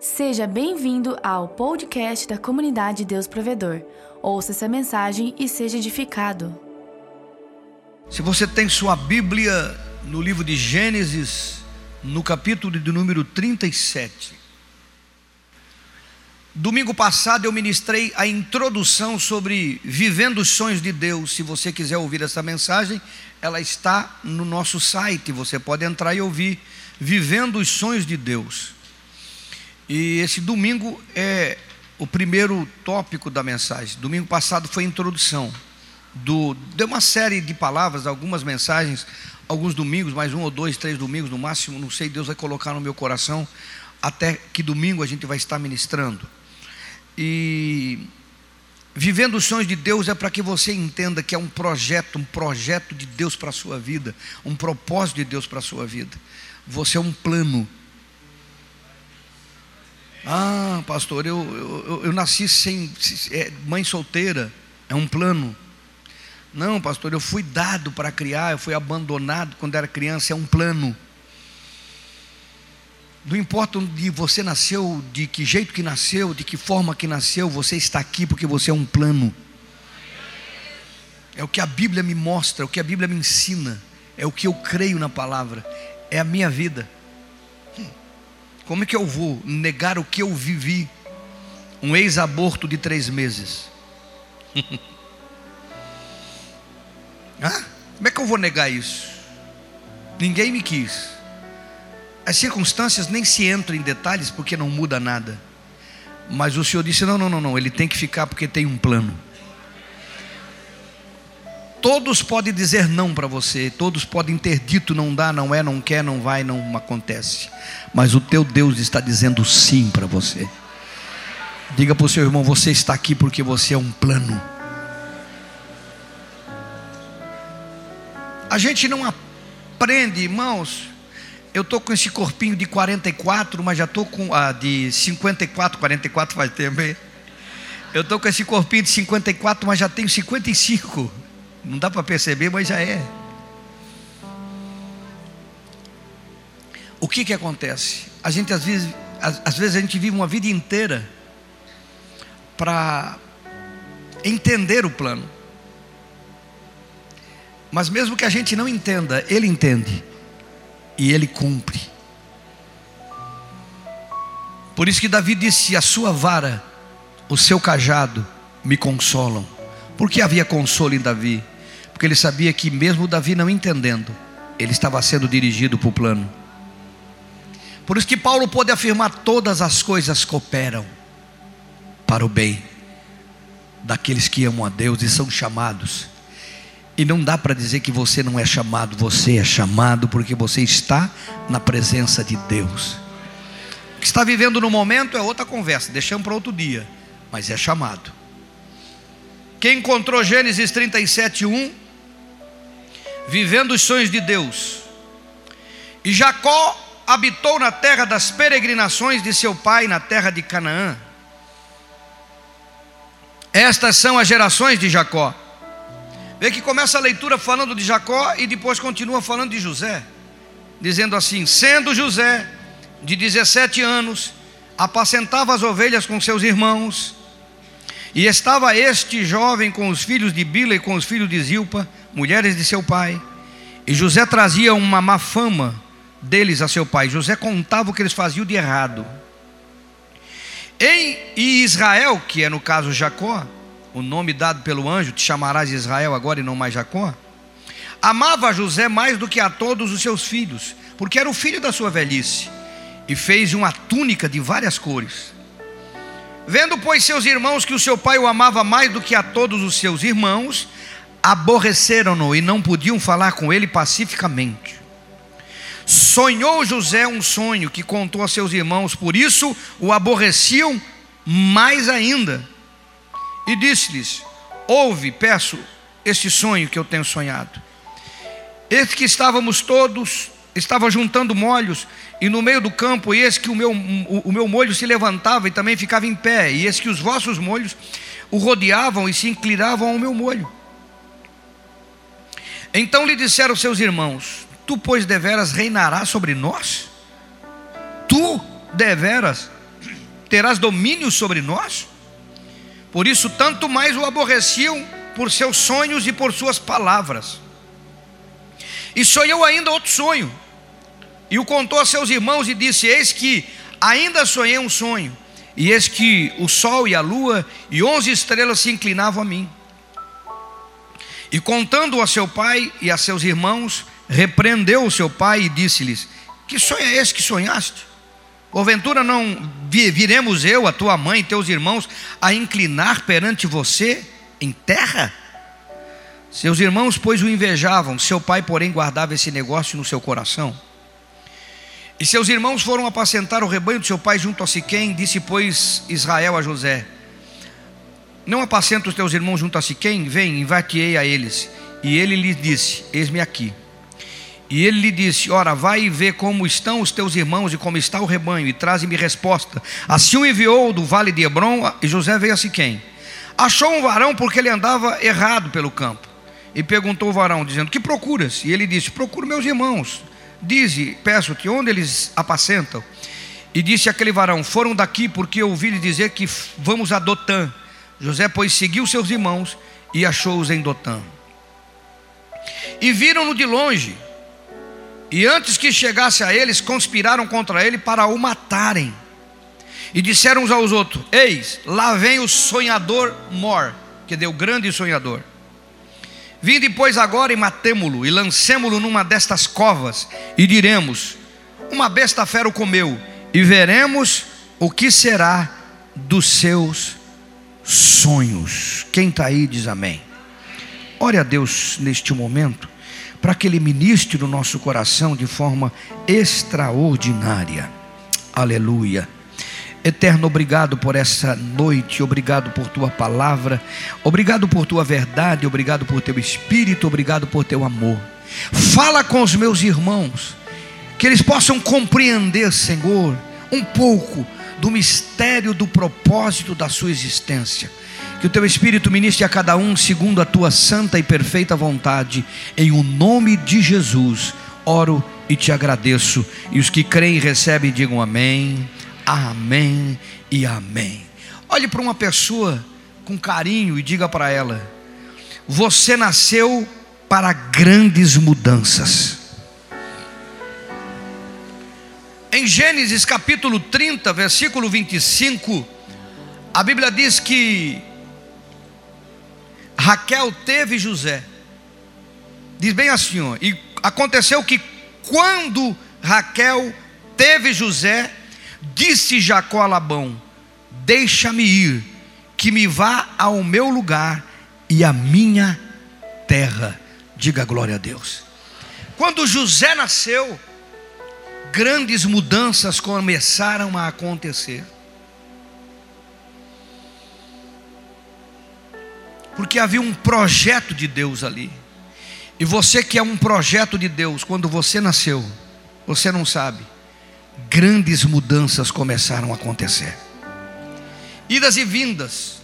Seja bem-vindo ao podcast da comunidade Deus Provedor. Ouça essa mensagem e seja edificado. Se você tem sua Bíblia no livro de Gênesis, no capítulo de número 37. Domingo passado eu ministrei a introdução sobre vivendo os sonhos de Deus. Se você quiser ouvir essa mensagem, ela está no nosso site. Você pode entrar e ouvir Vivendo os Sonhos de Deus. E esse domingo é o primeiro tópico da mensagem. Domingo passado foi a introdução do de uma série de palavras, algumas mensagens, alguns domingos, mais um ou dois, três domingos no máximo, não sei, Deus vai colocar no meu coração até que domingo a gente vai estar ministrando. E vivendo os sonhos de Deus é para que você entenda que é um projeto, um projeto de Deus para a sua vida, um propósito de Deus para a sua vida. Você é um plano ah, pastor, eu, eu, eu nasci sem é, mãe solteira, é um plano. Não, pastor, eu fui dado para criar, eu fui abandonado quando era criança, é um plano. Não importa onde você nasceu, de que jeito que nasceu, de que forma que nasceu, você está aqui porque você é um plano. É o que a Bíblia me mostra, é o que a Bíblia me ensina, é o que eu creio na palavra, é a minha vida. Como é que eu vou negar o que eu vivi? Um ex-aborto de três meses. ah, como é que eu vou negar isso? Ninguém me quis. As circunstâncias nem se entram em detalhes porque não muda nada. Mas o Senhor disse: não, não, não, não, ele tem que ficar porque tem um plano. Todos podem dizer não para você, todos podem ter dito não dá, não é, não quer, não vai, não acontece. Mas o teu Deus está dizendo sim para você. Diga para o seu irmão: você está aqui porque você é um plano. A gente não aprende, irmãos. Eu estou com esse corpinho de 44, mas já estou com a ah, de 54, 44 faz tempo, hein? Eu estou com esse corpinho de 54, mas já tenho 55. Não dá para perceber, mas já é. O que que acontece? A gente às vezes, às, às vezes a gente vive uma vida inteira para entender o plano. Mas mesmo que a gente não entenda, ele entende e ele cumpre. Por isso que Davi disse: A sua vara, o seu cajado me consolam. Porque havia consolo em Davi? porque ele sabia que, mesmo Davi não entendendo, ele estava sendo dirigido para o plano. Por isso que Paulo pôde afirmar: todas as coisas cooperam para o bem daqueles que amam a Deus e são chamados. E não dá para dizer que você não é chamado, você é chamado porque você está na presença de Deus. O que está vivendo no momento é outra conversa, deixamos para outro dia, mas é chamado. Quem encontrou Gênesis 37, 1 vivendo os sonhos de Deus. E Jacó habitou na terra das peregrinações de seu pai, na terra de Canaã. Estas são as gerações de Jacó. Vê que começa a leitura falando de Jacó e depois continua falando de José, dizendo assim: sendo José de 17 anos, apacentava as ovelhas com seus irmãos, e estava este jovem com os filhos de Bila e com os filhos de Zilpa, mulheres de seu pai. E José trazia uma má fama deles a seu pai. José contava o que eles faziam de errado. Em Israel, que é no caso Jacó, o nome dado pelo anjo, te chamarás Israel agora e não mais Jacó, amava José mais do que a todos os seus filhos, porque era o filho da sua velhice, e fez uma túnica de várias cores. Vendo, pois, seus irmãos que o seu pai o amava mais do que a todos os seus irmãos, aborreceram-no e não podiam falar com ele pacificamente. Sonhou José um sonho que contou a seus irmãos, por isso o aborreciam mais ainda. E disse-lhes: Ouve, peço, este sonho que eu tenho sonhado. Eis que estávamos todos, estava juntando molhos, e no meio do campo, eis que o meu, o meu molho se levantava e também ficava em pé, e eis que os vossos molhos o rodeavam e se inclinavam ao meu molho. Então lhe disseram seus irmãos: Tu, pois, deveras reinarás sobre nós? Tu, deveras, terás domínio sobre nós? Por isso, tanto mais o aborreciam por seus sonhos e por suas palavras. E sonhou ainda outro sonho, e o contou a seus irmãos, e disse: Eis que ainda sonhei um sonho, e eis que o sol e a lua e onze estrelas se inclinavam a mim. E contando a seu pai e a seus irmãos, repreendeu o seu pai e disse-lhes: Que sonho é esse que sonhaste? Porventura não viremos eu, a tua mãe e teus irmãos a inclinar perante você em terra? Seus irmãos, pois, o invejavam, seu pai, porém, guardava esse negócio no seu coração. E seus irmãos foram apacentar o rebanho de seu pai junto a Siquém, disse, pois, Israel a José: Não apacenta os teus irmãos junto a Siquém? Vem, envate a eles. E ele lhe disse: Eis-me aqui. E ele lhe disse: Ora, vai e vê como estão os teus irmãos e como está o rebanho, e traze-me resposta. Assim o enviou do vale de Hebron, e José veio a Siquém. Achou um varão porque ele andava errado pelo campo. E perguntou o varão, dizendo: Que procuras? E ele disse: Procuro meus irmãos. Dize, peço-te, onde eles apacentam? E disse aquele varão: Foram daqui porque ouvi-lhe dizer que vamos a Dotã. José, pois, seguiu seus irmãos e achou-os em Dotã. E viram-no de longe e antes que chegasse a eles, conspiraram contra ele para o matarem. E disseram uns aos outros: Eis, lá vem o sonhador Mor, que deu grande sonhador. Vinde, pois, agora e matemo-lo, e lancemo-lo numa destas covas, e diremos: Uma besta fera o comeu, e veremos o que será dos seus sonhos. Quem está aí diz amém. Ore a Deus neste momento para que Ele ministre no nosso coração de forma extraordinária. Aleluia. Eterno, obrigado por essa noite, obrigado por tua palavra, obrigado por tua verdade, obrigado por teu espírito, obrigado por teu amor. Fala com os meus irmãos, que eles possam compreender, Senhor, um pouco do mistério do propósito da sua existência. Que o teu Espírito ministre a cada um segundo a tua santa e perfeita vontade, em o nome de Jesus. Oro e te agradeço. E os que creem e recebem, digam amém, amém e amém. Olhe para uma pessoa com carinho e diga para ela: Você nasceu para grandes mudanças. Em Gênesis capítulo 30, versículo 25, a Bíblia diz que Raquel teve José. Diz bem assim, ó, e aconteceu que quando Raquel teve José, disse Jacó a Labão: Deixa-me ir, que me vá ao meu lugar e à minha terra. Diga glória a Deus. Quando José nasceu, grandes mudanças começaram a acontecer. Porque havia um projeto de Deus ali. E você que é um projeto de Deus, quando você nasceu, você não sabe, grandes mudanças começaram a acontecer. Idas e vindas,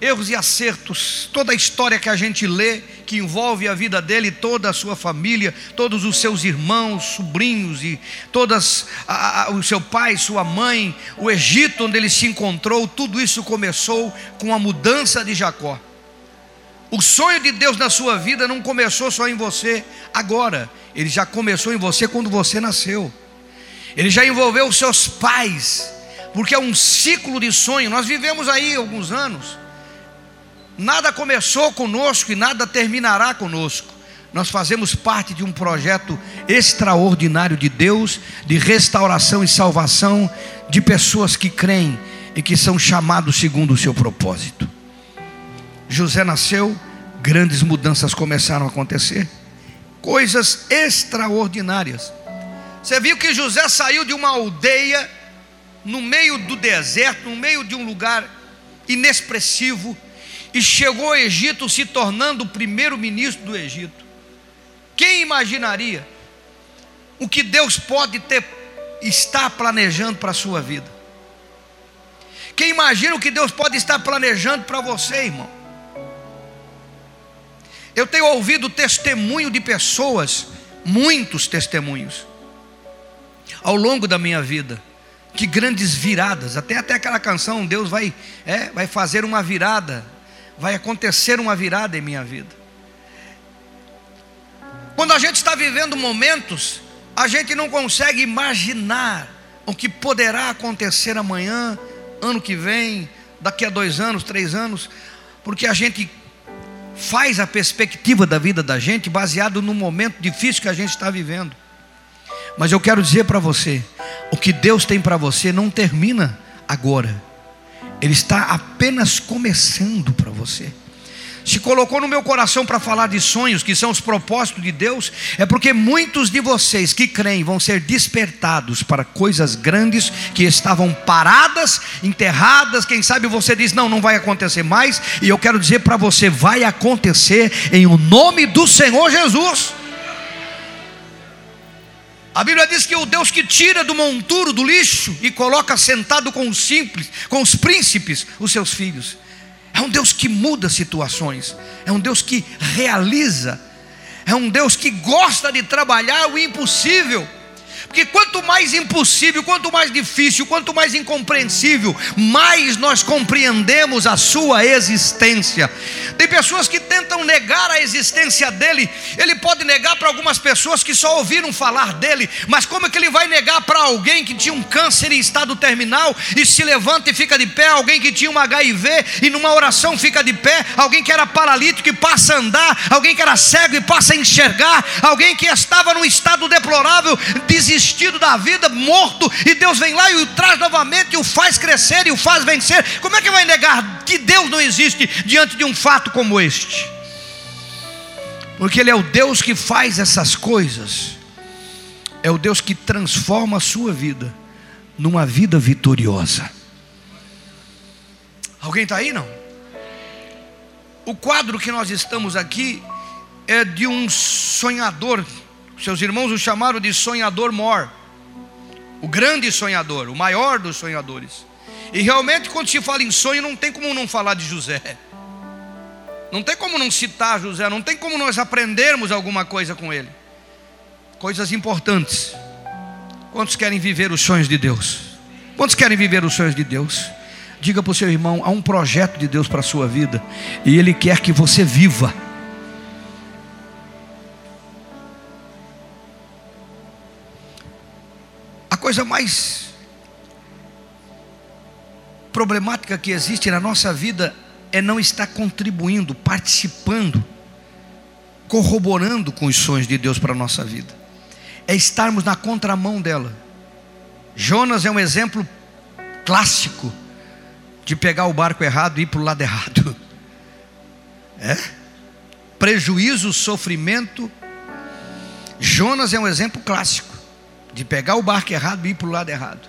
erros e acertos, toda a história que a gente lê, que envolve a vida dele, toda a sua família, todos os seus irmãos, sobrinhos e todas a, a, o seu pai, sua mãe, o Egito onde ele se encontrou, tudo isso começou com a mudança de Jacó. O sonho de Deus na sua vida não começou só em você agora, ele já começou em você quando você nasceu. Ele já envolveu os seus pais, porque é um ciclo de sonho. Nós vivemos aí alguns anos. Nada começou conosco e nada terminará conosco. Nós fazemos parte de um projeto extraordinário de Deus, de restauração e salvação de pessoas que creem e que são chamados segundo o seu propósito. José nasceu, grandes mudanças começaram a acontecer, coisas extraordinárias. Você viu que José saiu de uma aldeia, no meio do deserto, no meio de um lugar inexpressivo, e chegou ao Egito se tornando o primeiro ministro do Egito. Quem imaginaria o que Deus pode ter estar planejando para a sua vida? Quem imagina o que Deus pode estar planejando para você, irmão? Eu tenho ouvido testemunho de pessoas, muitos testemunhos, ao longo da minha vida, Que grandes viradas, até até aquela canção, Deus vai, é, vai fazer uma virada, vai acontecer uma virada em minha vida. Quando a gente está vivendo momentos, a gente não consegue imaginar o que poderá acontecer amanhã, ano que vem, daqui a dois anos, três anos, porque a gente faz a perspectiva da vida da gente baseado no momento difícil que a gente está vivendo. Mas eu quero dizer para você, o que Deus tem para você não termina agora. Ele está apenas começando para você se colocou no meu coração para falar de sonhos, que são os propósitos de Deus, é porque muitos de vocês que creem vão ser despertados para coisas grandes que estavam paradas, enterradas. Quem sabe você diz: não, não vai acontecer mais, e eu quero dizer para você: vai acontecer em o nome do Senhor Jesus. A Bíblia diz que o Deus que tira do monturo, do lixo, e coloca sentado com os simples, com os príncipes, os seus filhos. É um Deus que muda situações, é um Deus que realiza, é um Deus que gosta de trabalhar o impossível. Porque quanto mais impossível, quanto mais difícil, quanto mais incompreensível, mais nós compreendemos a sua existência. Tem pessoas que tentam negar a existência dele. Ele pode negar para algumas pessoas que só ouviram falar dele, mas como é que ele vai negar para alguém que tinha um câncer em estado terminal e se levanta e fica de pé, alguém que tinha um HIV e numa oração fica de pé, alguém que era paralítico e passa a andar, alguém que era cego e passa a enxergar, alguém que estava num estado deplorável, desistiu desistido da vida, morto, e Deus vem lá e o traz novamente, e o faz crescer e o faz vencer. Como é que vai negar que Deus não existe diante de um fato como este? Porque Ele é o Deus que faz essas coisas, é o Deus que transforma a sua vida numa vida vitoriosa. Alguém está aí não? O quadro que nós estamos aqui é de um sonhador seus irmãos o chamaram de sonhador mor, o grande sonhador, o maior dos sonhadores. E realmente, quando se fala em sonho, não tem como não falar de José. Não tem como não citar José, não tem como nós aprendermos alguma coisa com ele. Coisas importantes. Quantos querem viver os sonhos de Deus? Quantos querem viver os sonhos de Deus? Diga para o seu irmão: há um projeto de Deus para a sua vida, e Ele quer que você viva. Coisa mais problemática que existe na nossa vida é não estar contribuindo, participando, corroborando com os sonhos de Deus para a nossa vida. É estarmos na contramão dela. Jonas é um exemplo clássico de pegar o barco errado e ir para o lado errado. É? Prejuízo, sofrimento. Jonas é um exemplo clássico de pegar o barco errado e ir para o lado errado.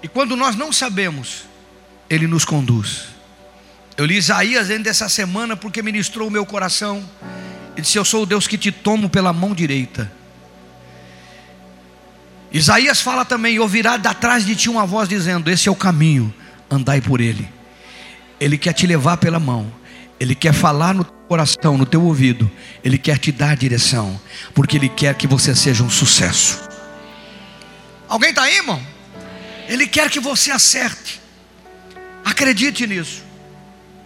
E quando nós não sabemos, Ele nos conduz. Eu li Isaías dentro dessa semana porque ministrou o meu coração. Ele disse: Eu sou o Deus que te tomo pela mão direita. Isaías fala também: ouvirá de atrás de ti uma voz dizendo: Esse é o caminho, andai por ele. Ele quer te levar pela mão, ele quer falar no coração, no teu ouvido, Ele quer te dar direção, porque Ele quer que você seja um sucesso. Alguém está aí, irmão? Ele quer que você acerte, acredite nisso.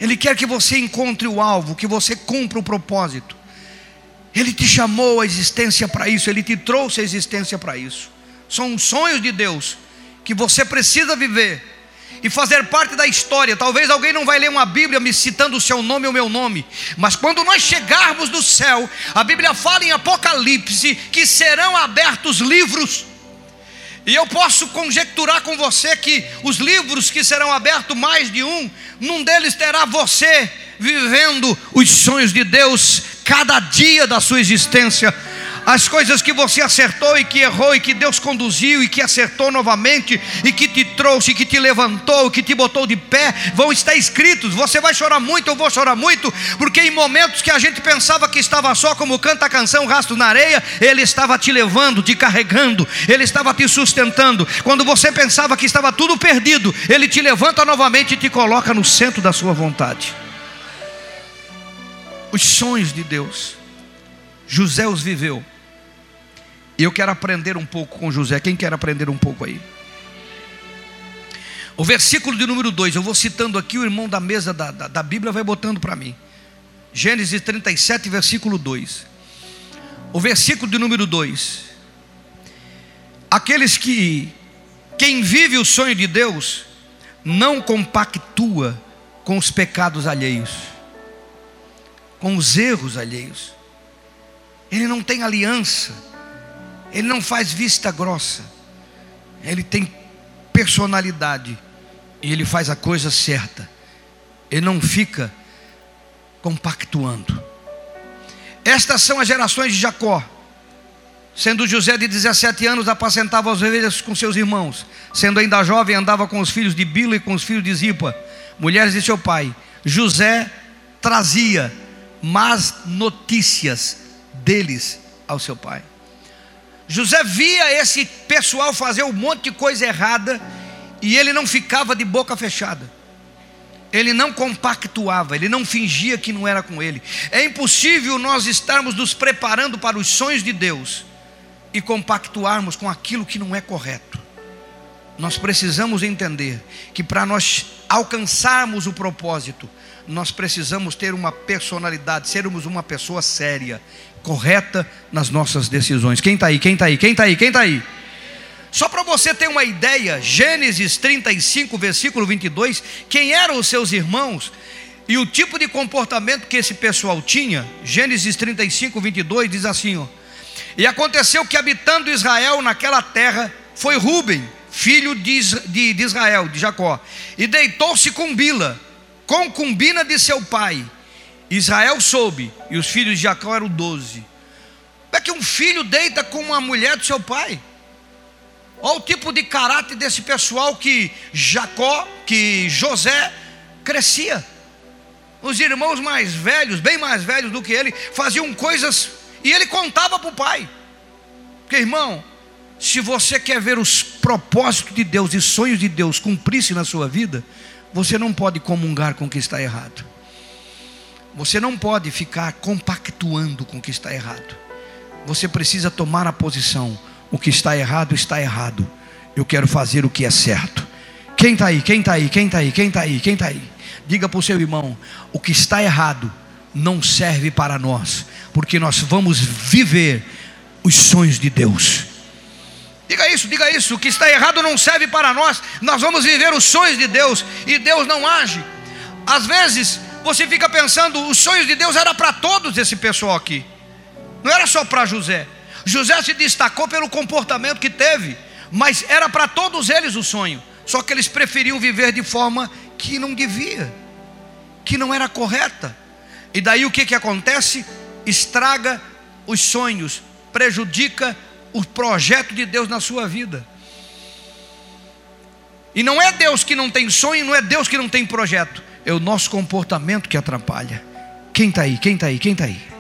Ele quer que você encontre o alvo, que você cumpra o propósito. Ele te chamou a existência para isso, Ele te trouxe a existência para isso. São sonhos de Deus que você precisa viver e fazer parte da história. Talvez alguém não vai ler uma Bíblia me citando o seu nome ou o meu nome, mas quando nós chegarmos no céu, a Bíblia fala em Apocalipse que serão abertos livros. E eu posso conjecturar com você que os livros que serão abertos, mais de um, num deles terá você vivendo os sonhos de Deus cada dia da sua existência as coisas que você acertou e que errou, e que Deus conduziu e que acertou novamente, e que te trouxe, que te levantou, que te botou de pé, vão estar escritos. Você vai chorar muito, eu vou chorar muito, porque em momentos que a gente pensava que estava só, como canta a canção Rastro na Areia, Ele estava te levando, te carregando, Ele estava te sustentando. Quando você pensava que estava tudo perdido, Ele te levanta novamente e te coloca no centro da sua vontade. Os sonhos de Deus, José os viveu E eu quero aprender um pouco com José. Quem quer aprender um pouco aí? O versículo de número 2, eu vou citando aqui, o irmão da mesa da, da, da Bíblia vai botando para mim. Gênesis 37, versículo 2. O versículo de número 2. Aqueles que, quem vive o sonho de Deus, não compactua com os pecados alheios, com os erros alheios. Ele não tem aliança, ele não faz vista grossa, ele tem personalidade e ele faz a coisa certa. Ele não fica compactuando. Estas são as gerações de Jacó. Sendo José de 17 anos, apacentava as ovelhas com seus irmãos. Sendo ainda jovem, andava com os filhos de Bila e com os filhos de Zipa, mulheres de seu pai. José trazia más notícias deles ao seu pai. José via esse pessoal fazer um monte de coisa errada e ele não ficava de boca fechada. Ele não compactuava, ele não fingia que não era com ele. É impossível nós estarmos nos preparando para os sonhos de Deus e compactuarmos com aquilo que não é correto. Nós precisamos entender que para nós alcançarmos o propósito, nós precisamos ter uma personalidade, sermos uma pessoa séria, correta nas nossas decisões. Quem está aí? Quem está aí? Quem está aí? Quem está aí? Só para você ter uma ideia, Gênesis 35, versículo 22, quem eram os seus irmãos e o tipo de comportamento que esse pessoal tinha, Gênesis 35, 22 diz assim: ó, E aconteceu que habitando Israel naquela terra, foi Ruben, filho de, de, Israel, de Jacó, e deitou-se com Bila, concubina de seu pai. Israel soube, e os filhos de Jacó eram doze. É que um filho deita com uma mulher do seu pai. Olha o tipo de caráter desse pessoal que Jacó, que José crescia. Os irmãos mais velhos, bem mais velhos do que ele, faziam coisas e ele contava para o pai. Porque, irmão, se você quer ver os propósitos de Deus e sonhos de Deus cumprir-se na sua vida, você não pode comungar com o que está errado. Você não pode ficar compactuando com o que está errado. Você precisa tomar a posição o que está errado, está errado. Eu quero fazer o que é certo. Quem está aí? Quem está aí? Quem está aí? Quem está aí? Quem está aí? Diga para o seu irmão: o que está errado não serve para nós, porque nós vamos viver os sonhos de Deus. Diga isso, diga isso. O que está errado não serve para nós. Nós vamos viver os sonhos de Deus e Deus não age. Às vezes você fica pensando, os sonhos de Deus era para todos esse pessoal aqui. Não era só para José. José se destacou pelo comportamento que teve, mas era para todos eles o sonho. Só que eles preferiam viver de forma que não devia, que não era correta. E daí o que, que acontece? Estraga os sonhos, prejudica o projeto de Deus na sua vida. E não é Deus que não tem sonho, não é Deus que não tem projeto, é o nosso comportamento que atrapalha. Quem está aí? Quem está aí? Quem está aí?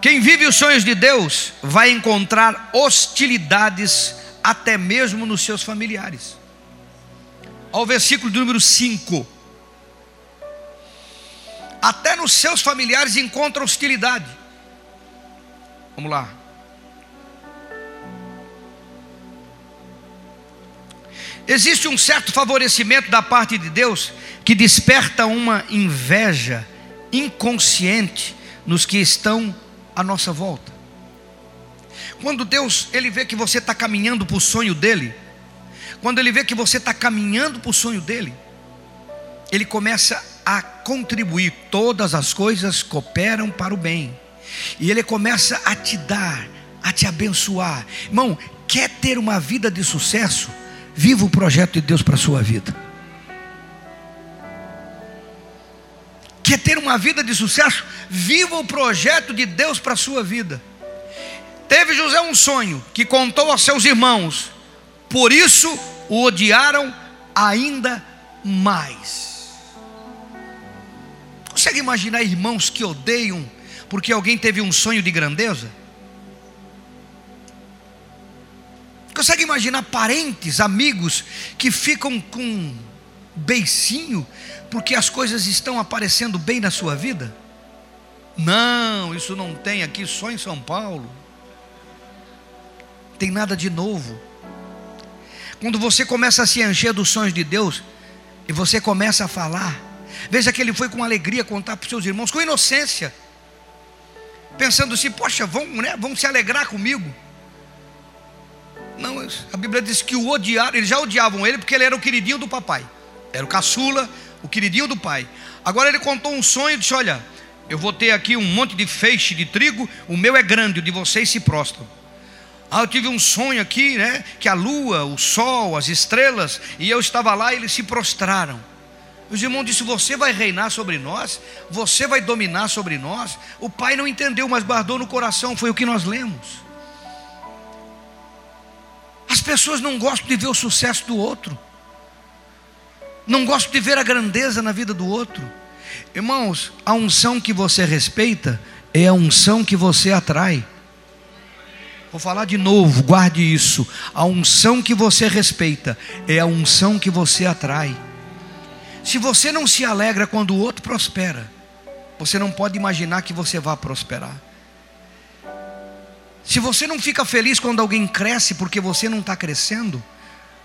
Quem vive os sonhos de Deus vai encontrar hostilidades até mesmo nos seus familiares. Ao versículo número 5. Até nos seus familiares encontra hostilidade. Vamos lá. Existe um certo favorecimento da parte de Deus que desperta uma inveja inconsciente nos que estão à nossa volta. Quando Deus ele vê que você está caminhando para o sonho dele, quando ele vê que você está caminhando para o sonho dele, ele começa a contribuir. Todas as coisas cooperam para o bem, e ele começa a te dar, a te abençoar. Irmão, quer ter uma vida de sucesso? Viva o projeto de Deus para a sua vida. Quer ter uma vida de sucesso? Viva o projeto de Deus para a sua vida. Teve José um sonho que contou aos seus irmãos, por isso o odiaram ainda mais. Consegue imaginar irmãos que odeiam porque alguém teve um sonho de grandeza? Consegue imaginar parentes, amigos que ficam com beicinho porque as coisas estão aparecendo bem na sua vida? Não, isso não tem aqui só em São Paulo. tem nada de novo. Quando você começa a se encher dos sonhos de Deus e você começa a falar, veja que ele foi com alegria contar para os seus irmãos, com inocência, pensando assim: poxa, vão, né, vão se alegrar comigo. Não, a Bíblia diz que o odiaram, eles já odiavam ele porque ele era o queridinho do papai, era o caçula, o queridinho do pai. Agora ele contou um sonho e disse: Olha, eu vou ter aqui um monte de feixe de trigo, o meu é grande, o de vocês se prostram. Ah, eu tive um sonho aqui, né? Que a lua, o sol, as estrelas, e eu estava lá e eles se prostraram. Os irmãos disseram: Você vai reinar sobre nós, você vai dominar sobre nós. O pai não entendeu, mas guardou no coração, foi o que nós lemos. As pessoas não gostam de ver o sucesso do outro, não gostam de ver a grandeza na vida do outro. Irmãos, a unção que você respeita é a unção que você atrai. Vou falar de novo, guarde isso. A unção que você respeita é a unção que você atrai. Se você não se alegra quando o outro prospera, você não pode imaginar que você vai prosperar. Se você não fica feliz quando alguém cresce porque você não está crescendo,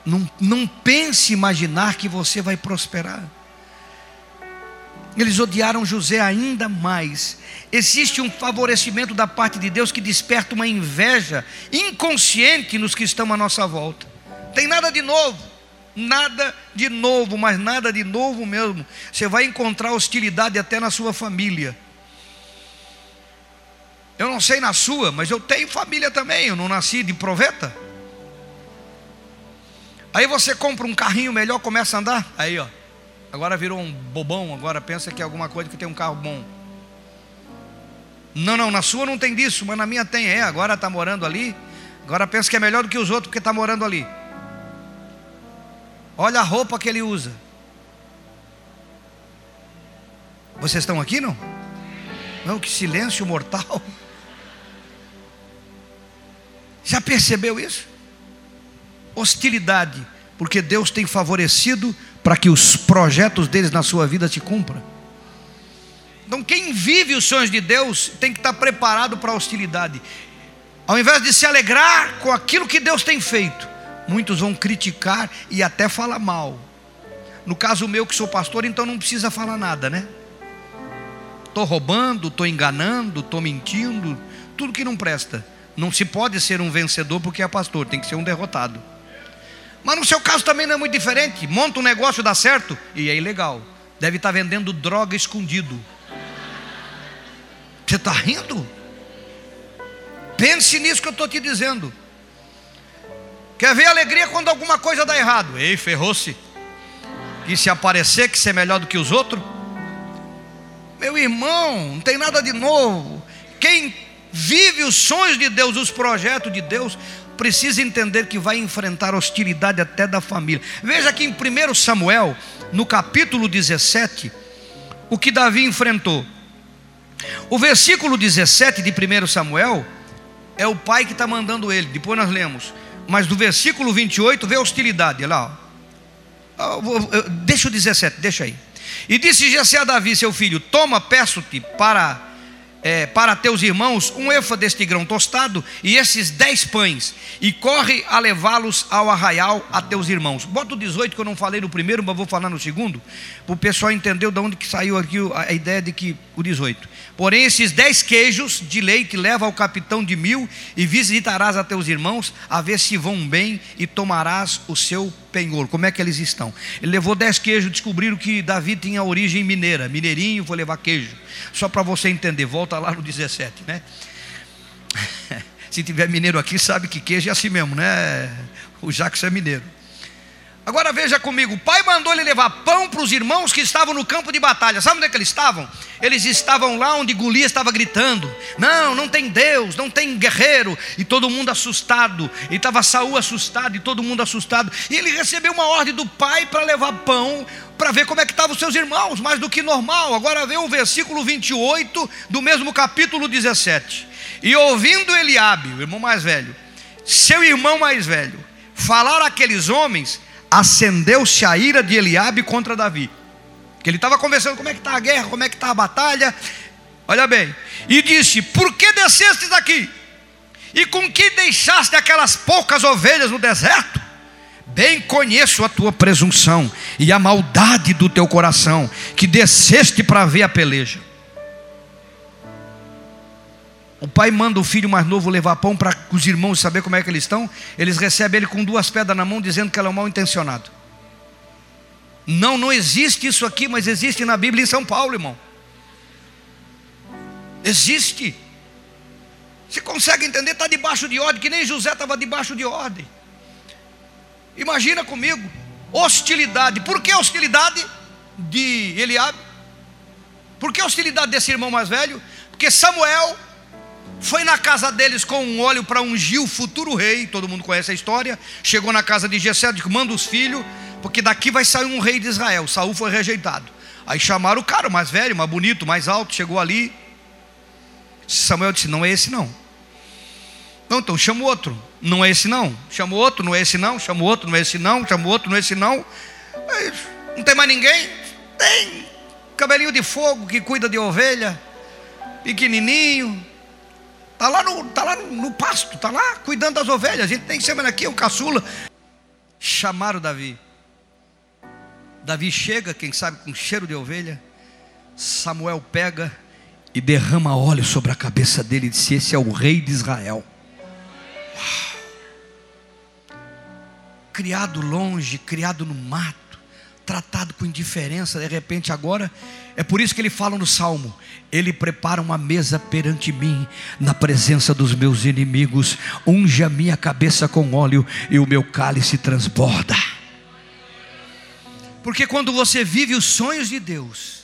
não, não pense imaginar que você vai prosperar. Eles odiaram José ainda mais. Existe um favorecimento da parte de Deus que desperta uma inveja inconsciente nos que estão à nossa volta. Tem nada de novo, nada de novo, mas nada de novo mesmo. Você vai encontrar hostilidade até na sua família. Eu não sei na sua, mas eu tenho família também. Eu não nasci de proveta. Aí você compra um carrinho melhor, começa a andar. Aí, ó. Agora virou um bobão, agora pensa que é alguma coisa que tem um carro bom. Não, não, na sua não tem disso, mas na minha tem. É, agora está morando ali. Agora pensa que é melhor do que os outros porque está morando ali. Olha a roupa que ele usa. Vocês estão aqui não? Não, que silêncio mortal. Já percebeu isso? Hostilidade, porque Deus tem favorecido para que os projetos deles na sua vida se cumpram. Então, quem vive os sonhos de Deus tem que estar preparado para a hostilidade. Ao invés de se alegrar com aquilo que Deus tem feito, muitos vão criticar e até falar mal. No caso meu, que sou pastor, então não precisa falar nada, né? Estou roubando, estou enganando, estou mentindo, tudo que não presta. Não se pode ser um vencedor porque é pastor, tem que ser um derrotado. Mas no seu caso também não é muito diferente. Monta um negócio, dá certo e é ilegal. Deve estar vendendo droga escondido. Você está rindo? Pense nisso que eu estou te dizendo. Quer ver alegria quando alguma coisa dá errado? Ei, ferrou-se. Que se aparecer que você é melhor do que os outros? Meu irmão, não tem nada de novo. Quem vive os sonhos de Deus, os projetos de Deus, precisa entender que vai enfrentar hostilidade até da família. Veja aqui em 1 Samuel, no capítulo 17, o que Davi enfrentou. O versículo 17 de 1 Samuel é o pai que está mandando ele, depois nós lemos. Mas do versículo 28 vê a hostilidade, olha lá. Deixa o 17, deixa aí. E disse Jessé a Davi, seu filho: Toma, peço-te, para é, para teus irmãos um efa deste grão tostado e esses dez pães, e corre a levá-los ao arraial a teus irmãos. Bota o 18 que eu não falei no primeiro, mas vou falar no segundo, para o pessoal entender de onde que saiu aqui a ideia de que o 18. Porém, esses dez queijos de leite leva ao capitão de mil e visitarás a teus irmãos, a ver se vão bem e tomarás o seu penhor. Como é que eles estão? Ele levou dez queijos, descobriram que Davi tinha origem mineira, mineirinho, vou levar queijo. Só para você entender, volta lá no 17, né? se tiver mineiro aqui, sabe que queijo é assim mesmo, né? O Jackson é mineiro. Agora veja comigo, o pai mandou ele levar pão para os irmãos que estavam no campo de batalha. Sabe onde é que eles estavam? Eles estavam lá onde Golias estava gritando: Não, não tem Deus, não tem guerreiro. E todo mundo assustado. E estava Saul assustado e todo mundo assustado. E ele recebeu uma ordem do pai para levar pão para ver como é que estavam os seus irmãos, mais do que normal. Agora vê o versículo 28 do mesmo capítulo 17. E ouvindo Eliabe, o irmão mais velho, seu irmão mais velho, falar aqueles homens, acendeu-se a ira de Eliabe contra Davi. Que ele estava conversando como é que está a guerra, como é que está a batalha. Olha bem, e disse: Por que descestes daqui? E com que deixaste aquelas poucas ovelhas no deserto? Bem conheço a tua presunção e a maldade do teu coração, que desceste para ver a peleja. O pai manda o filho mais novo levar pão para os irmãos saber como é que eles estão. Eles recebem ele com duas pedras na mão, dizendo que ele é um mal intencionado. Não, não existe isso aqui, mas existe na Bíblia em São Paulo, irmão. Existe. Você consegue entender? Está debaixo de ordem, que nem José estava debaixo de ordem. Imagina comigo, hostilidade. Por que hostilidade de Eliabe? Por que hostilidade desse irmão mais velho? Porque Samuel foi na casa deles com um óleo para ungir o futuro rei. Todo mundo conhece a história. Chegou na casa de Jessé, que manda os filhos, porque daqui vai sair um rei de Israel. Saul foi rejeitado. Aí chamaram o cara mais velho, mais bonito, mais alto, chegou ali. Samuel disse: Não é esse não. Não, então chama outro. Não é esse não. Chama outro, não é esse não. Chama outro, não é esse não. Chama outro, não é esse não. Não tem mais ninguém? Tem. Cabelinho de fogo que cuida de ovelha. Pequenininho. Está lá, no, tá lá no, pasto, está lá cuidando das ovelhas. Gente tem semana aqui, o caçula. Chamaram Davi. Davi chega, quem sabe, com cheiro de ovelha. Samuel pega e derrama óleo sobre a cabeça dele e disse: Esse é o rei de Israel. Criado longe, criado no mato, tratado com indiferença, de repente agora, é por isso que ele fala no salmo: Ele prepara uma mesa perante mim, na presença dos meus inimigos, unge a minha cabeça com óleo e o meu cálice transborda. Porque quando você vive os sonhos de Deus,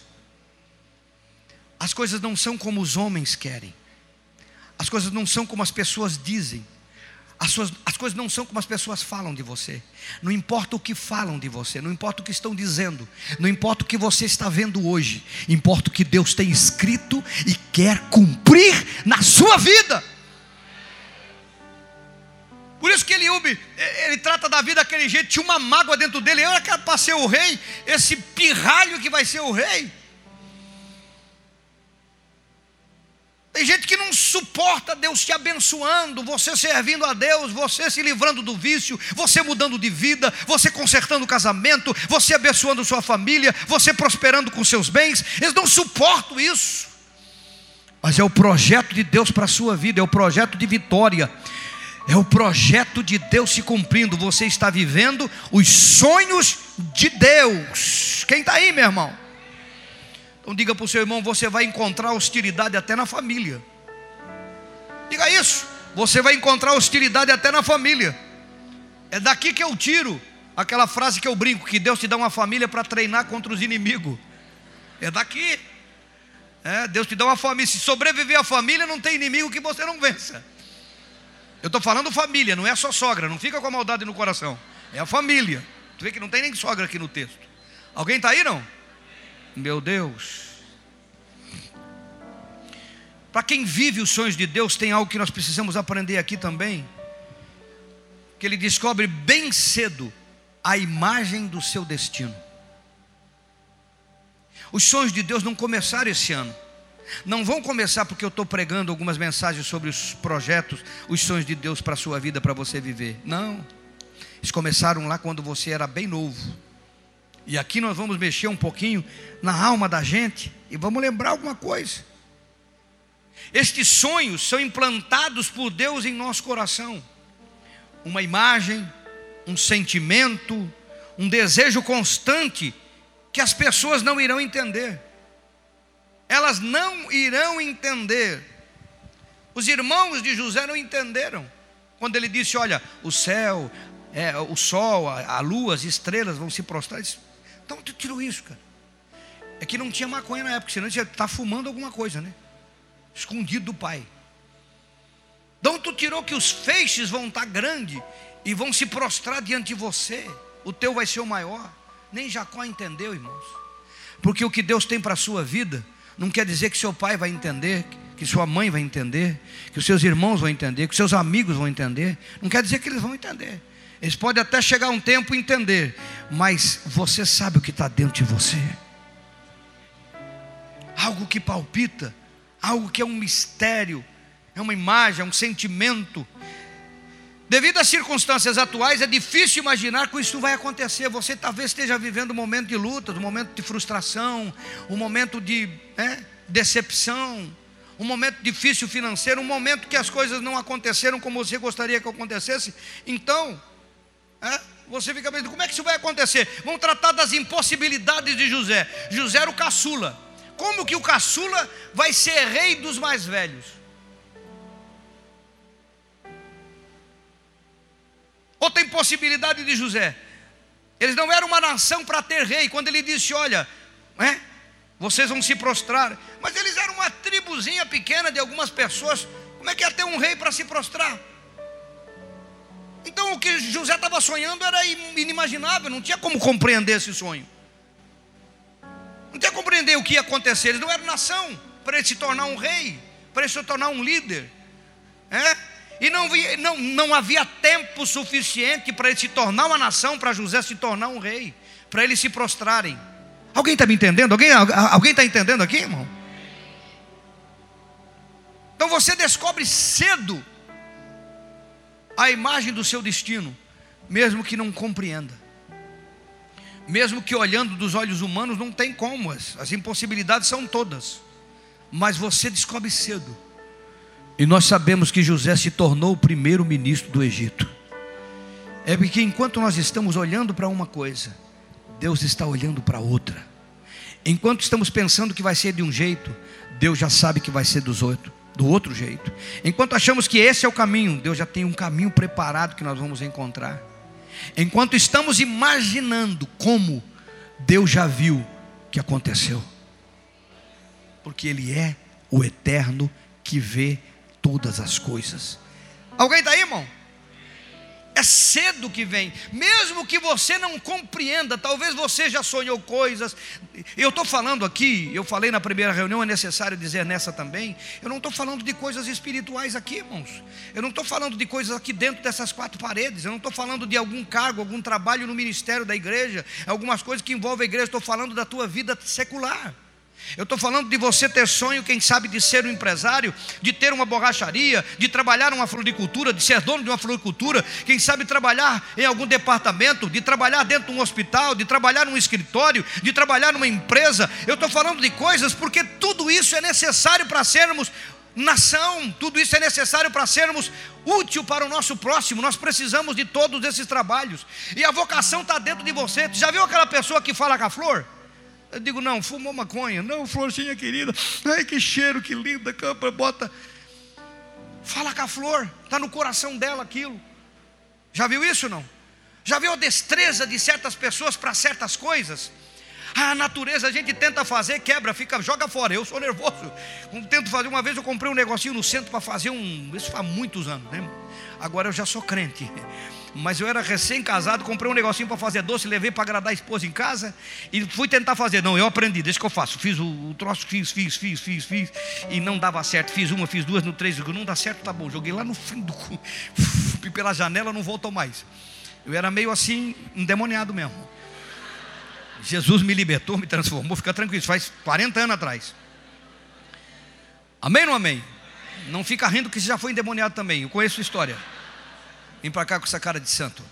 as coisas não são como os homens querem, as coisas não são como as pessoas dizem. As, suas, as coisas não são como as pessoas falam de você. Não importa o que falam de você, não importa o que estão dizendo, não importa o que você está vendo hoje, importa o que Deus tem escrito e quer cumprir na sua vida. Por isso que Eliúbe, ele trata da vida daquele jeito, tinha uma mágoa dentro dele, eu era para ser o rei, esse pirralho que vai ser o rei. Tem gente que não suporta Deus te abençoando, você servindo a Deus, você se livrando do vício, você mudando de vida, você consertando o casamento, você abençoando sua família, você prosperando com seus bens. Eles não suportam isso. Mas é o projeto de Deus para a sua vida, é o projeto de vitória. É o projeto de Deus se cumprindo. Você está vivendo os sonhos de Deus. Quem está aí, meu irmão? Então diga para o seu irmão: você vai encontrar hostilidade até na família. Diga isso. Você vai encontrar hostilidade até na família. É daqui que eu tiro aquela frase que eu brinco: que Deus te dá uma família para treinar contra os inimigos. É daqui. É, Deus te dá uma família. Se sobreviver à família, não tem inimigo que você não vença. Eu estou falando família, não é só sogra. Não fica com a maldade no coração. É a família. Tu vê que não tem nem sogra aqui no texto. Alguém está aí não? Meu Deus. Para quem vive os sonhos de Deus, tem algo que nós precisamos aprender aqui também. Que ele descobre bem cedo a imagem do seu destino. Os sonhos de Deus não começaram esse ano. Não vão começar porque eu estou pregando algumas mensagens sobre os projetos, os sonhos de Deus para a sua vida, para você viver. Não. Eles começaram lá quando você era bem novo. E aqui nós vamos mexer um pouquinho na alma da gente e vamos lembrar alguma coisa. Estes sonhos são implantados por Deus em nosso coração. Uma imagem, um sentimento, um desejo constante que as pessoas não irão entender. Elas não irão entender. Os irmãos de José não entenderam. Quando ele disse: Olha, o céu, é, o sol, a, a lua, as estrelas vão se prostrar. Então tu tirou isso, cara. É que não tinha maconha na época, senão você está fumando alguma coisa, né? Escondido do pai. Então tu tirou que os feixes vão estar tá grandes e vão se prostrar diante de você. O teu vai ser o maior. Nem Jacó entendeu, irmãos. Porque o que Deus tem para a sua vida não quer dizer que seu pai vai entender, que sua mãe vai entender, que os seus irmãos vão entender, que os seus amigos vão entender. Não quer dizer que eles vão entender. Eles podem até chegar um tempo e entender, mas você sabe o que está dentro de você. Algo que palpita, algo que é um mistério, é uma imagem, é um sentimento. Devido às circunstâncias atuais, é difícil imaginar que isso vai acontecer. Você talvez esteja vivendo um momento de luta, um momento de frustração, um momento de né, decepção, um momento difícil financeiro, um momento que as coisas não aconteceram como você gostaria que acontecesse. Então, é, você fica pensando, como é que isso vai acontecer? Vamos tratar das impossibilidades de José. José era o caçula. Como que o caçula vai ser rei dos mais velhos? Outra impossibilidade de José. Eles não eram uma nação para ter rei. Quando ele disse: Olha, é, vocês vão se prostrar. Mas eles eram uma tribuzinha pequena de algumas pessoas. Como é que ia ter um rei para se prostrar? Então o que José estava sonhando era inimaginável, não tinha como compreender esse sonho. Não tinha como compreender o que ia acontecer. Eles não eram nação para ele se tornar um rei, para ele se tornar um líder. É? E não, não, não havia tempo suficiente para ele se tornar uma nação, para José se tornar um rei, para eles se prostrarem. Alguém está me entendendo? Alguém está entendendo aqui, irmão? Então você descobre cedo a imagem do seu destino, mesmo que não compreenda. Mesmo que olhando dos olhos humanos não tem como, as, as impossibilidades são todas. Mas você descobre cedo e nós sabemos que José se tornou o primeiro ministro do Egito. É porque enquanto nós estamos olhando para uma coisa, Deus está olhando para outra. Enquanto estamos pensando que vai ser de um jeito, Deus já sabe que vai ser dos outros, do outro jeito. Enquanto achamos que esse é o caminho, Deus já tem um caminho preparado que nós vamos encontrar. Enquanto estamos imaginando como, Deus já viu que aconteceu. Porque Ele é o eterno que vê todas as coisas. Alguém está aí, irmão? É cedo que vem, mesmo que você não compreenda, talvez você já sonhou coisas. Eu estou falando aqui, eu falei na primeira reunião, é necessário dizer nessa também. Eu não estou falando de coisas espirituais aqui, irmãos. Eu não estou falando de coisas aqui dentro dessas quatro paredes. Eu não estou falando de algum cargo, algum trabalho no ministério da igreja, algumas coisas que envolvem a igreja. Estou falando da tua vida secular. Eu estou falando de você ter sonho, quem sabe, de ser um empresário, de ter uma borracharia, de trabalhar numa floricultura, de ser dono de uma floricultura, quem sabe trabalhar em algum departamento, de trabalhar dentro de um hospital, de trabalhar num escritório, de trabalhar numa empresa. Eu estou falando de coisas porque tudo isso é necessário para sermos nação, tudo isso é necessário para sermos útil para o nosso próximo. Nós precisamos de todos esses trabalhos. E a vocação está dentro de você. Já viu aquela pessoa que fala com a flor? Eu digo, não, fumou maconha. Não, florzinha querida. Ai, que cheiro, que linda. Campa, bota. Fala com a flor. Está no coração dela aquilo. Já viu isso não? Já viu a destreza de certas pessoas para certas coisas? A natureza a gente tenta fazer, quebra, fica, joga fora. Eu sou nervoso. Tento fazer, uma vez eu comprei um negocinho no centro para fazer um. Isso faz muitos anos, né? Agora eu já sou crente. Mas eu era recém-casado, comprei um negocinho para fazer doce, levei para agradar a esposa em casa e fui tentar fazer. Não, eu aprendi, deixa que eu faço. Fiz o, o troço, fiz, fiz, fiz, fiz, fiz, e não dava certo. Fiz uma, fiz duas, no três, não dá certo, tá bom. Joguei lá no fim do. pela janela, não voltou mais. Eu era meio assim, endemoniado mesmo. Jesus me libertou, me transformou, fica tranquilo, faz 40 anos atrás. Amém ou não amém? Não fica rindo que você já foi endemoniado também, eu conheço a história. Vem para cá com essa cara de santo.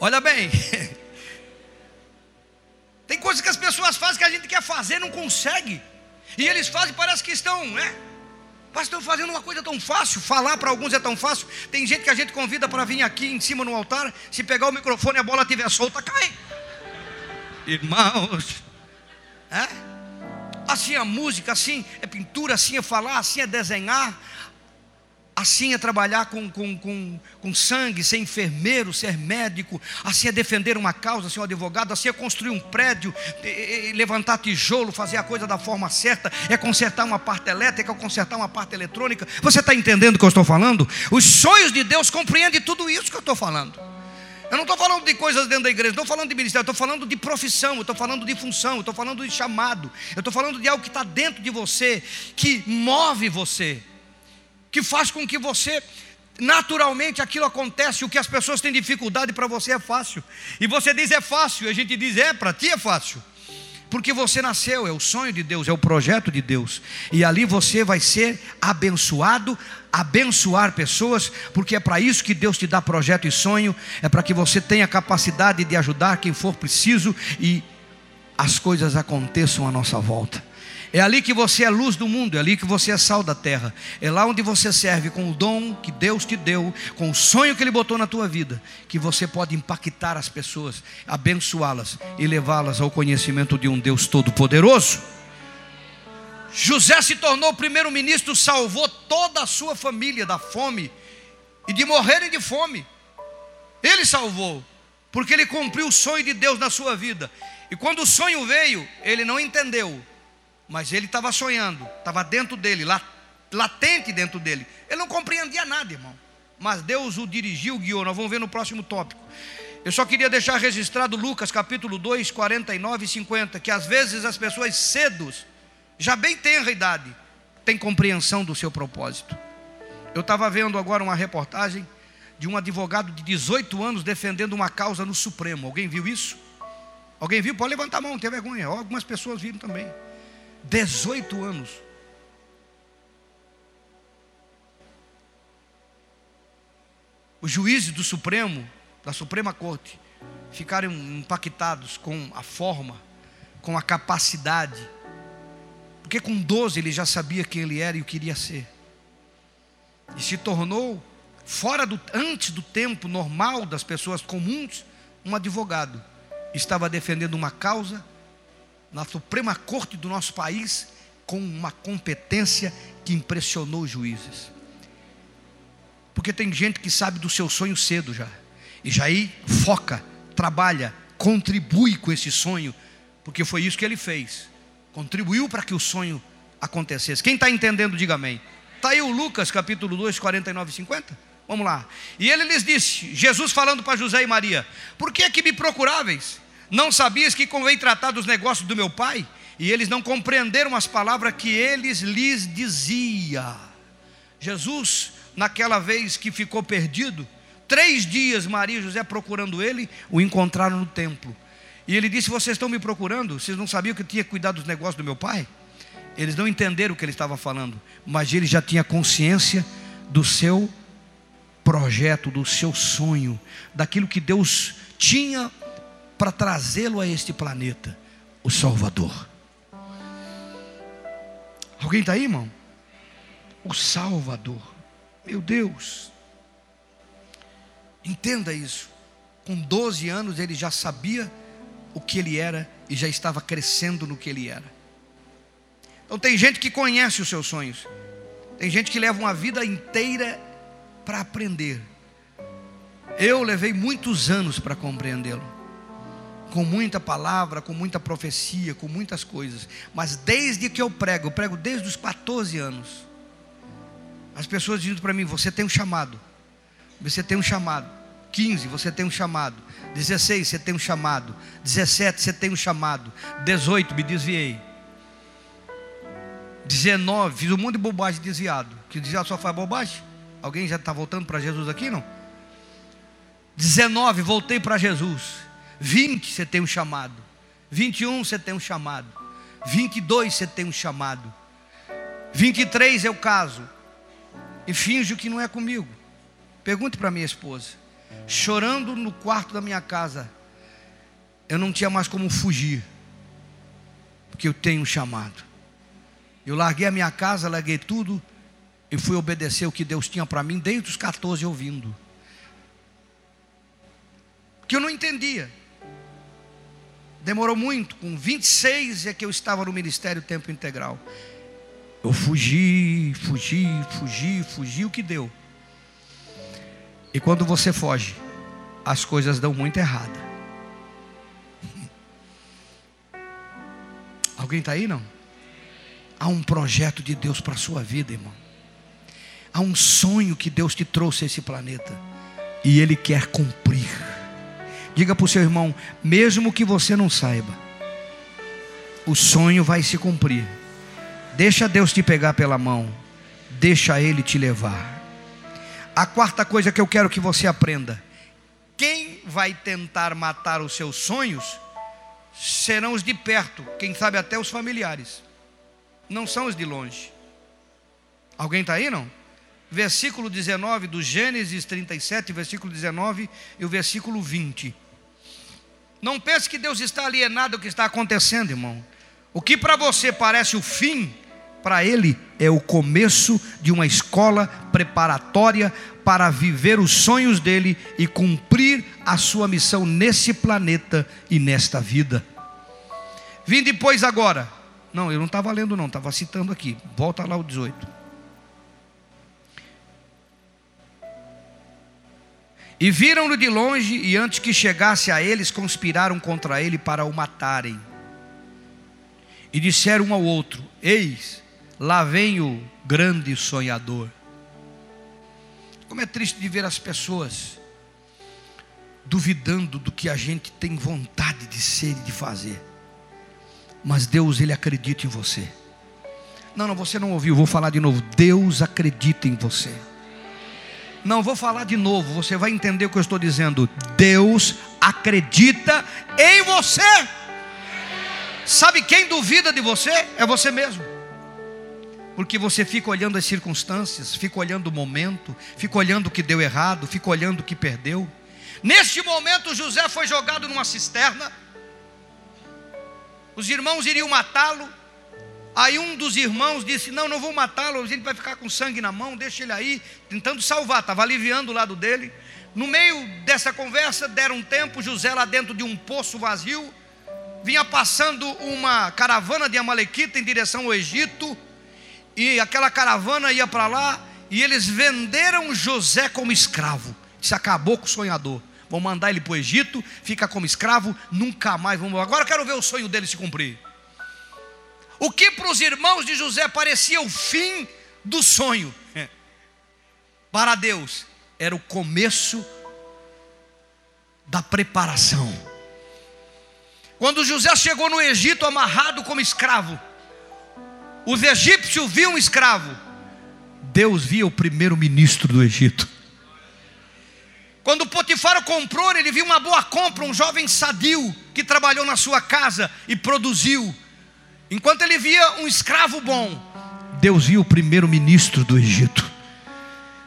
Olha bem. Tem coisas que as pessoas fazem que a gente quer fazer não consegue. E eles fazem, parece que estão, né? Mas estão fazendo uma coisa tão fácil. Falar para alguns é tão fácil. Tem gente que a gente convida para vir aqui em cima no altar. Se pegar o microfone e a bola estiver solta, cai. Irmãos, é? Assim é música, assim é pintura, assim é falar, assim é desenhar, Assim é trabalhar com, com, com, com sangue, ser enfermeiro, ser médico, assim é defender uma causa, ser um advogado, assim é construir um prédio, levantar tijolo, fazer a coisa da forma certa, é consertar uma parte elétrica, é consertar uma parte eletrônica. Você está entendendo o que eu estou falando? Os sonhos de Deus compreendem tudo isso que eu estou falando. Eu não estou falando de coisas dentro da igreja, não estou falando de ministério, estou falando de profissão, estou falando de função, estou falando de chamado, eu estou falando de algo que está dentro de você, que move você que faz com que você naturalmente aquilo acontece, o que as pessoas têm dificuldade para você é fácil. E você diz é fácil, e a gente diz é, para ti é fácil. Porque você nasceu, é o sonho de Deus, é o projeto de Deus. E ali você vai ser abençoado, abençoar pessoas, porque é para isso que Deus te dá projeto e sonho, é para que você tenha capacidade de ajudar quem for preciso e as coisas aconteçam à nossa volta. É ali que você é luz do mundo, é ali que você é sal da terra. É lá onde você serve com o dom que Deus te deu, com o sonho que Ele botou na tua vida, que você pode impactar as pessoas, abençoá-las e levá-las ao conhecimento de um Deus todo-poderoso. José se tornou primeiro-ministro, salvou toda a sua família da fome e de morrerem de fome. Ele salvou, porque ele cumpriu o sonho de Deus na sua vida. E quando o sonho veio, ele não entendeu mas ele estava sonhando, estava dentro dele, latente dentro dele. Ele não compreendia nada, irmão. Mas Deus o dirigiu, guiou. Nós vamos ver no próximo tópico. Eu só queria deixar registrado Lucas capítulo 2, 49 e 50, que às vezes as pessoas cedos, já bem tenra idade, têm compreensão do seu propósito. Eu estava vendo agora uma reportagem de um advogado de 18 anos defendendo uma causa no Supremo. Alguém viu isso? Alguém viu? Pode levantar a mão, não tem vergonha. Algumas pessoas viram também. 18 anos. Os juízes do Supremo, da Suprema Corte, ficaram impactados com a forma, com a capacidade, porque com 12 ele já sabia quem ele era e o queria ser, e se tornou, fora do, antes do tempo normal das pessoas comuns, um advogado, estava defendendo uma causa na Suprema Corte do nosso país com uma competência que impressionou os juízes. Porque tem gente que sabe do seu sonho cedo já, e já aí foca, trabalha, contribui com esse sonho, porque foi isso que ele fez, contribuiu para que o sonho acontecesse. Quem está entendendo, diga amém. Está aí o Lucas capítulo 2, 49 e 50? Vamos lá. E ele lhes disse, Jesus falando para José e Maria: Por que é que me procuráveis? Não sabias que convém tratar dos negócios do meu pai? E eles não compreenderam as palavras que eles lhes dizia. Jesus, naquela vez que ficou perdido, três dias Maria e José procurando ele, o encontraram no templo. E ele disse: Vocês estão me procurando? Vocês não sabiam que eu tinha cuidar dos negócios do meu pai? Eles não entenderam o que ele estava falando, mas ele já tinha consciência do seu projeto, do seu sonho, daquilo que Deus tinha para trazê-lo a este planeta, o Salvador. Alguém está aí, irmão? O Salvador. Meu Deus. Entenda isso. Com 12 anos ele já sabia o que ele era e já estava crescendo no que ele era. Então tem gente que conhece os seus sonhos. Tem gente que leva uma vida inteira para aprender. Eu levei muitos anos para compreendê-lo com muita palavra, com muita profecia, com muitas coisas. Mas desde que eu prego, eu prego desde os 14 anos. As pessoas dizem para mim: você tem um chamado. Você tem um chamado. 15, você tem um chamado. 16, você tem um chamado. 17, você tem um chamado. 18, me desviei. 19, fiz um monte de bobagem desviado. Que desviado só faz bobagem? Alguém já está voltando para Jesus aqui, não? 19, voltei para Jesus. 20 você tem um chamado. 21 você tem um chamado. 22 você tem um chamado. 23 é o caso. E finjo que não é comigo. Pergunte para minha esposa. Chorando no quarto da minha casa. Eu não tinha mais como fugir. Porque eu tenho um chamado. Eu larguei a minha casa, larguei tudo e fui obedecer o que Deus tinha para mim desde os 14 ouvindo. Que eu não entendia. Demorou muito, com 26 é que eu estava no ministério tempo integral. Eu fugi, fugi, fugi, fugi o que deu. E quando você foge, as coisas dão muito errada. Alguém está aí não? Há um projeto de Deus para a sua vida, irmão. Há um sonho que Deus te trouxe a esse planeta. E Ele quer cumprir. Diga para o seu irmão, mesmo que você não saiba, o sonho vai se cumprir. Deixa Deus te pegar pela mão, deixa Ele te levar. A quarta coisa que eu quero que você aprenda: quem vai tentar matar os seus sonhos serão os de perto, quem sabe até os familiares, não são os de longe. Alguém está aí não? Versículo 19 do Gênesis 37, versículo 19 e o versículo 20. Não pense que Deus está alienado do que está acontecendo, irmão. O que para você parece o fim, para Ele é o começo de uma escola preparatória para viver os sonhos dele e cumprir a sua missão nesse planeta e nesta vida. Vim depois agora. Não, eu não estava lendo, não, estava citando aqui. Volta lá o 18. E viram-no de longe, e antes que chegasse a eles, conspiraram contra ele para o matarem. E disseram um ao outro: Eis, lá vem o grande sonhador. Como é triste de ver as pessoas duvidando do que a gente tem vontade de ser e de fazer. Mas Deus, Ele acredita em você. Não, não, você não ouviu, vou falar de novo. Deus acredita em você. Não, vou falar de novo, você vai entender o que eu estou dizendo. Deus acredita em você. Sabe quem duvida de você? É você mesmo porque você fica olhando as circunstâncias, fica olhando o momento, fica olhando o que deu errado, fica olhando o que perdeu. Neste momento, José foi jogado numa cisterna, os irmãos iriam matá-lo. Aí um dos irmãos disse: Não, não vou matá-lo, gente vai ficar com sangue na mão, deixa ele aí, tentando salvar, estava aliviando o lado dele. No meio dessa conversa, deram um tempo, José lá dentro de um poço vazio, vinha passando uma caravana de Amalequita em direção ao Egito e aquela caravana ia para lá, e eles venderam José como escravo. Se acabou com o sonhador. Vão mandar ele para o Egito, fica como escravo, nunca mais vamos. Agora quero ver o sonho dele se cumprir. O que para os irmãos de José parecia o fim do sonho, para Deus era o começo da preparação. Quando José chegou no Egito amarrado como escravo, os egípcios viam um escravo, Deus via o primeiro ministro do Egito. Quando Potifar comprou, ele viu uma boa compra, um jovem sadio que trabalhou na sua casa e produziu. Enquanto ele via um escravo bom, Deus via o primeiro ministro do Egito.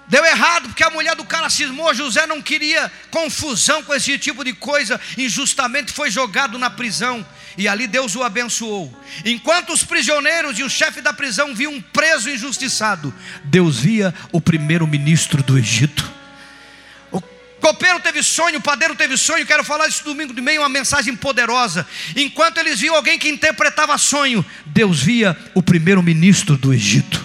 Deu errado porque a mulher do cara cismou. José não queria confusão com esse tipo de coisa. Injustamente foi jogado na prisão. E ali Deus o abençoou. Enquanto os prisioneiros e o chefe da prisão viam um preso injustiçado, Deus via o primeiro ministro do Egito. Teve sonho, o padeiro teve sonho. Quero falar isso domingo de meio, uma mensagem poderosa. Enquanto eles viam alguém que interpretava sonho, Deus via o primeiro ministro do Egito.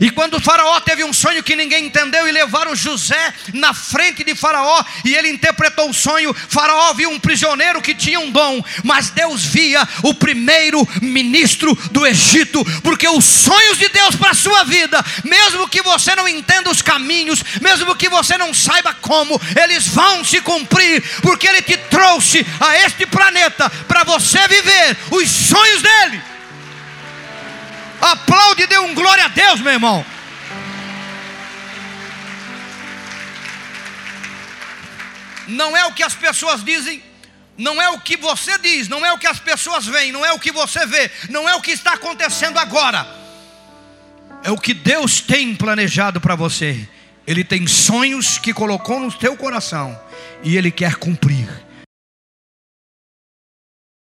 E quando Faraó teve um sonho que ninguém entendeu e levaram José na frente de Faraó e ele interpretou o sonho, Faraó viu um prisioneiro que tinha um dom, mas Deus via o primeiro ministro do Egito, porque os sonhos de Deus para a sua vida, mesmo que você não entenda os caminhos, mesmo que você não saiba como, eles vão se cumprir, porque ele te trouxe a este planeta para você viver os sonhos dele. Aplaude e dê um glória a Deus, meu irmão. Não é o que as pessoas dizem, não é o que você diz, não é o que as pessoas veem, não é o que você vê, não é o que está acontecendo agora. É o que Deus tem planejado para você. Ele tem sonhos que colocou no teu coração e ele quer cumprir.